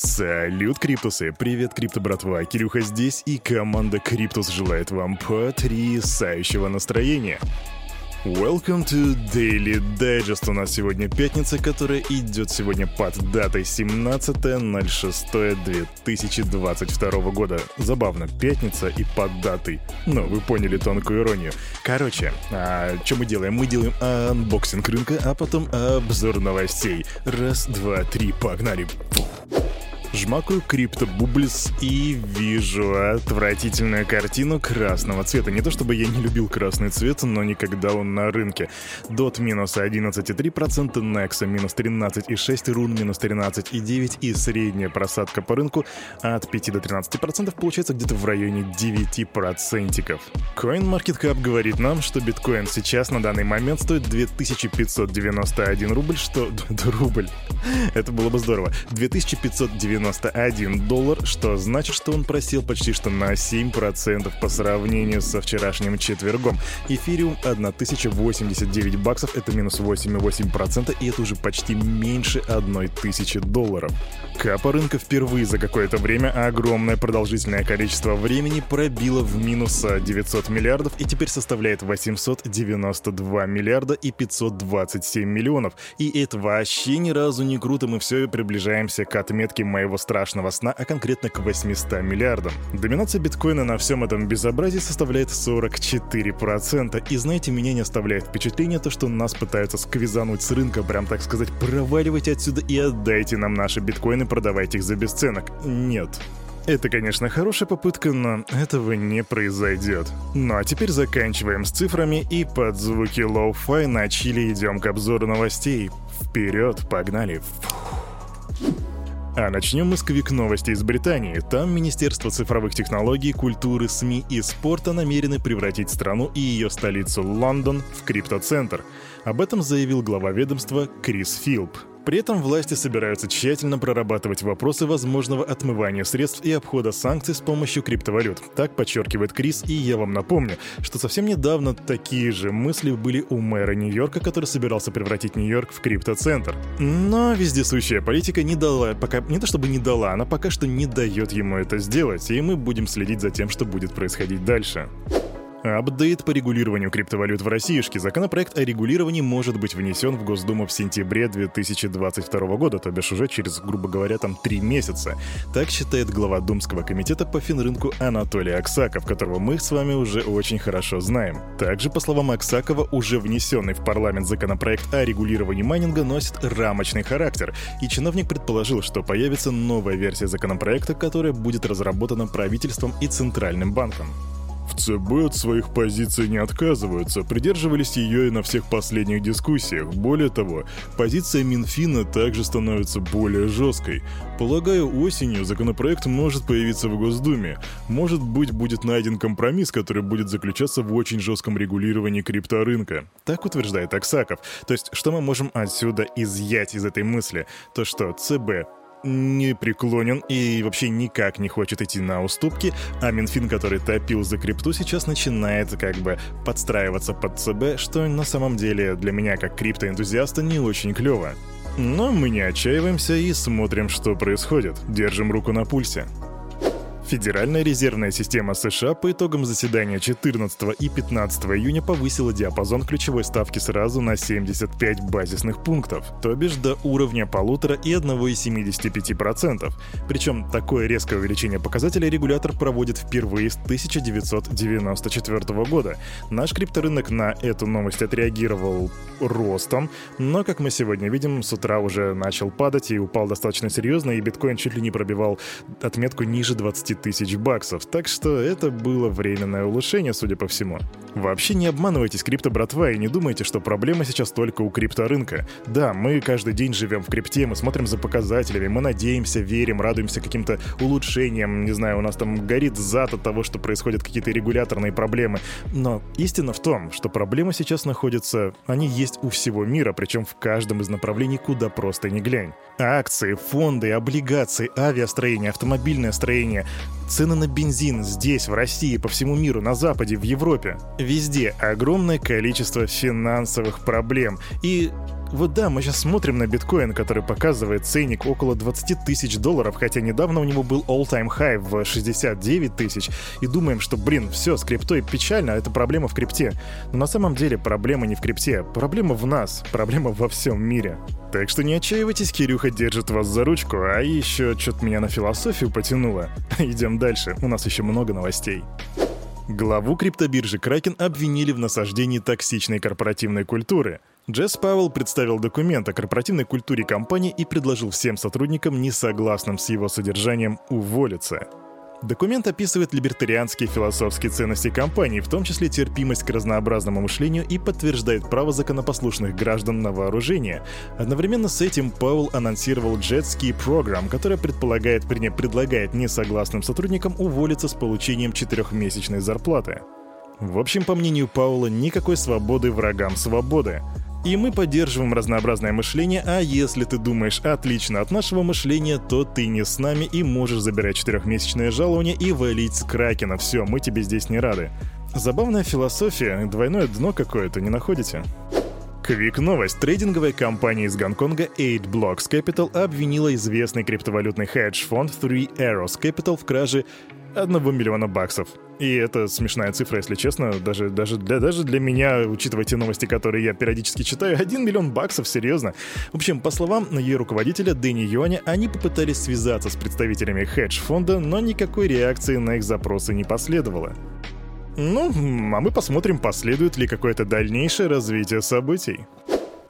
Салют, Криптусы! Привет, Крипто братва! Кирюха здесь, и команда Криптус желает вам потрясающего настроения. Welcome to Daily Digest. У нас сегодня пятница, которая идет сегодня под датой 17.06.2022 года. Забавно, пятница и под датой. Но вы поняли тонкую иронию. Короче, а, что мы делаем? Мы делаем unboxing рынка, а потом обзор новостей. Раз, два, три, погнали. Фух. Жмакаю криптобублис и вижу отвратительную картину красного цвета. Не то чтобы я не любил красный цвет, но никогда он на рынке. DOT минус 11,3%, Nexa минус 13,6%, Run минус 13,9% и средняя просадка по рынку от 5 до 13% получается где-то в районе 9%. CoinMarketCap говорит нам, что биткоин сейчас на данный момент стоит 2591 рубль, что... рубль. Это было бы здорово. 2590 91 доллар, что значит, что он просел почти что на 7% по сравнению со вчерашним четвергом. Эфириум 1089 баксов, это минус 8,8%, и это уже почти меньше 1000 долларов. Капа рынка впервые за какое-то время огромное продолжительное количество времени пробило в минус 900 миллиардов и теперь составляет 892 миллиарда и 527 миллионов. И это вообще ни разу не круто, мы все приближаемся к отметке моего моего страшного сна, а конкретно к 800 миллиардам. Доминация биткоина на всем этом безобразии составляет 44%. И знаете, меня не оставляет впечатление то, что нас пытаются сквизануть с рынка, прям так сказать, проваливайте отсюда и отдайте нам наши биткоины, продавайте их за бесценок. Нет. Это, конечно, хорошая попытка, но этого не произойдет. Ну а теперь заканчиваем с цифрами и под звуки lo-fi на чилле идем к обзору новостей. Вперед, погнали! Фух. А начнем мы с квик-новости из Британии. Там Министерство цифровых технологий, культуры, СМИ и спорта намерены превратить страну и ее столицу Лондон в криптоцентр. Об этом заявил глава ведомства Крис Филп. При этом власти собираются тщательно прорабатывать вопросы возможного отмывания средств и обхода санкций с помощью криптовалют. Так подчеркивает Крис, и я вам напомню, что совсем недавно такие же мысли были у мэра Нью-Йорка, который собирался превратить Нью-Йорк в криптоцентр. Но вездесущая политика не дала, пока не то чтобы не дала, она пока что не дает ему это сделать, и мы будем следить за тем, что будет происходить дальше. Апдейт по регулированию криптовалют в Россиюшке. Законопроект о регулировании может быть внесен в Госдуму в сентябре 2022 года, то бишь уже через, грубо говоря, там три месяца. Так считает глава Думского комитета по финрынку Анатолий Аксаков, которого мы с вами уже очень хорошо знаем. Также, по словам Аксакова, уже внесенный в парламент законопроект о регулировании майнинга носит рамочный характер, и чиновник предположил, что появится новая версия законопроекта, которая будет разработана правительством и Центральным банком. ЦБ от своих позиций не отказываются, придерживались ее и на всех последних дискуссиях. Более того, позиция Минфина также становится более жесткой. Полагаю, осенью законопроект может появиться в Госдуме. Может быть, будет найден компромисс, который будет заключаться в очень жестком регулировании крипторынка. Так утверждает Аксаков. То есть, что мы можем отсюда изъять из этой мысли? То, что ЦБ не преклонен и вообще никак не хочет идти на уступки, а Минфин, который топил за крипту, сейчас начинает как бы подстраиваться под ЦБ, что на самом деле для меня как криптоэнтузиаста не очень клево. Но мы не отчаиваемся и смотрим, что происходит. Держим руку на пульсе. Федеральная резервная система США по итогам заседания 14 и 15 июня повысила диапазон ключевой ставки сразу на 75 базисных пунктов, то бишь до уровня полутора и 1,75%. Причем такое резкое увеличение показателя регулятор проводит впервые с 1994 года. Наш крипторынок на эту новость отреагировал ростом, но, как мы сегодня видим, с утра уже начал падать и упал достаточно серьезно, и биткоин чуть ли не пробивал отметку ниже 20 тысяч баксов, так что это было временное улучшение, судя по всему. Вообще не обманывайтесь, крипто братва, и не думайте, что проблема сейчас только у крипторынка. Да, мы каждый день живем в крипте, мы смотрим за показателями, мы надеемся, верим, радуемся каким-то улучшениям, не знаю, у нас там горит зад от того, что происходят какие-то регуляторные проблемы. Но истина в том, что проблемы сейчас находятся, они есть у всего мира, причем в каждом из направлений, куда просто не глянь. Акции, фонды, облигации, авиастроение, автомобильное строение, Цены на бензин здесь, в России, по всему миру, на Западе, в Европе. Везде огромное количество финансовых проблем. И Вот да, мы сейчас смотрим на биткоин, который показывает ценник около 20 тысяч долларов, хотя недавно у него был all-time high в 69 тысяч, и думаем, что, блин, все, с криптой печально, а это проблема в крипте. Но на самом деле проблема не в крипте, проблема в нас, проблема во всем мире. Так что не отчаивайтесь, Кирюха держит вас за ручку, а еще что-то меня на философию потянуло. Идем дальше, у нас еще много новостей. Главу криптобиржи Кракен обвинили в насаждении токсичной корпоративной культуры. Джесс Пауэлл представил документ о корпоративной культуре компании и предложил всем сотрудникам, не согласным с его содержанием, уволиться. Документ описывает либертарианские философские ценности компании, в том числе терпимость к разнообразному мышлению и подтверждает право законопослушных граждан на вооружение. Одновременно с этим Пауэлл анонсировал Jet Ski Program, которая предполагает, вернее, предлагает несогласным сотрудникам уволиться с получением четырехмесячной зарплаты. В общем, по мнению Паула, никакой свободы врагам свободы. И мы поддерживаем разнообразное мышление, а если ты думаешь отлично от нашего мышления, то ты не с нами и можешь забирать четырехмесячное жалование и валить с Кракена. Все, мы тебе здесь не рады. Забавная философия, двойное дно какое-то, не находите? Квик новость. Трейдинговая компания из Гонконга 8 Blocks Capital обвинила известный криптовалютный хедж-фонд Three Arrows Capital в краже 1 миллиона баксов. И это смешная цифра, если честно, даже, даже, для, даже для меня, учитывая те новости, которые я периодически читаю, 1 миллион баксов, серьезно. В общем, по словам ее руководителя Дэнни Юаня, они попытались связаться с представителями хедж-фонда, но никакой реакции на их запросы не последовало. Ну, а мы посмотрим, последует ли какое-то дальнейшее развитие событий.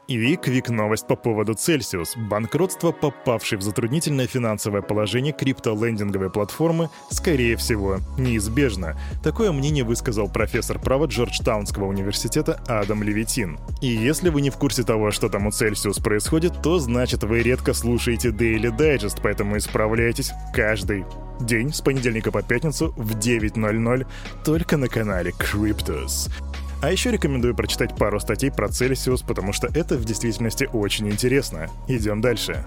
И Вик новость по поводу Celsius. Банкротство, попавшей в затруднительное финансовое положение криптолендинговой платформы, скорее всего, неизбежно. Такое мнение высказал профессор права Джорджтаунского университета Адам Левитин. И если вы не в курсе того, что там у Celsius происходит, то значит вы редко слушаете Daily Digest, поэтому исправляйтесь каждый день с понедельника по пятницу в 9.00 только на канале Cryptos. А еще рекомендую прочитать пару статей про Celsius, потому что это в действительности очень интересно. Идем дальше.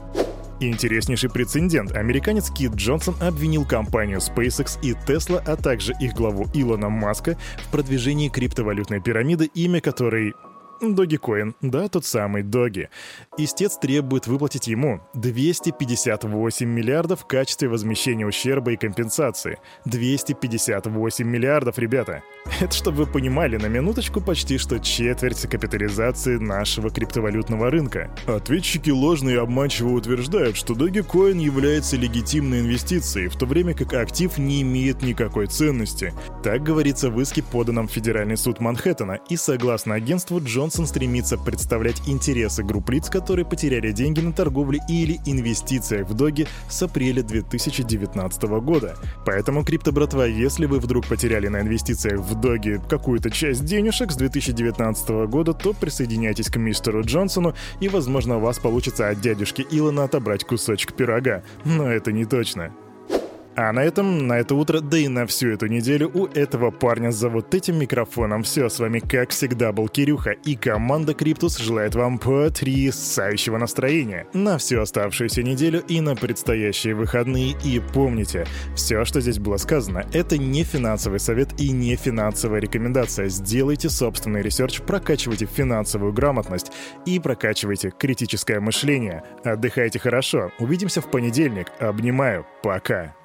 Интереснейший прецедент. Американец Кит Джонсон обвинил компанию SpaceX и Tesla, а также их главу Илона Маска в продвижении криптовалютной пирамиды, имя которой Dogecoin, да, тот самый Доги. Истец требует выплатить ему 258 миллиардов в качестве возмещения ущерба и компенсации. 258 миллиардов, ребята. Это, чтобы вы понимали, на минуточку почти что четверть капитализации нашего криптовалютного рынка. Ответчики ложно и обманчиво утверждают, что Dogecoin является легитимной инвестицией, в то время как актив не имеет никакой ценности. Так говорится в иске, поданном в Федеральный суд Манхэттена, и согласно агентству Джон Джонсон стремится представлять интересы групп лиц, которые потеряли деньги на торговле или инвестициях в Доги с апреля 2019 года. Поэтому, крипто-братва, если вы вдруг потеряли на инвестициях в Доги какую-то часть денежек с 2019 года, то присоединяйтесь к мистеру Джонсону, и, возможно, у вас получится от дядюшки Илона отобрать кусочек пирога. Но это не точно. А на этом, на это утро, да и на всю эту неделю у этого парня за вот этим микрофоном все. С вами, как всегда, был Кирюха, и команда Криптус желает вам потрясающего настроения на всю оставшуюся неделю и на предстоящие выходные. И помните, все, что здесь было сказано, это не финансовый совет и не финансовая рекомендация. Сделайте собственный research, прокачивайте финансовую грамотность и прокачивайте критическое мышление. Отдыхайте хорошо. Увидимся в понедельник. Обнимаю. Пока.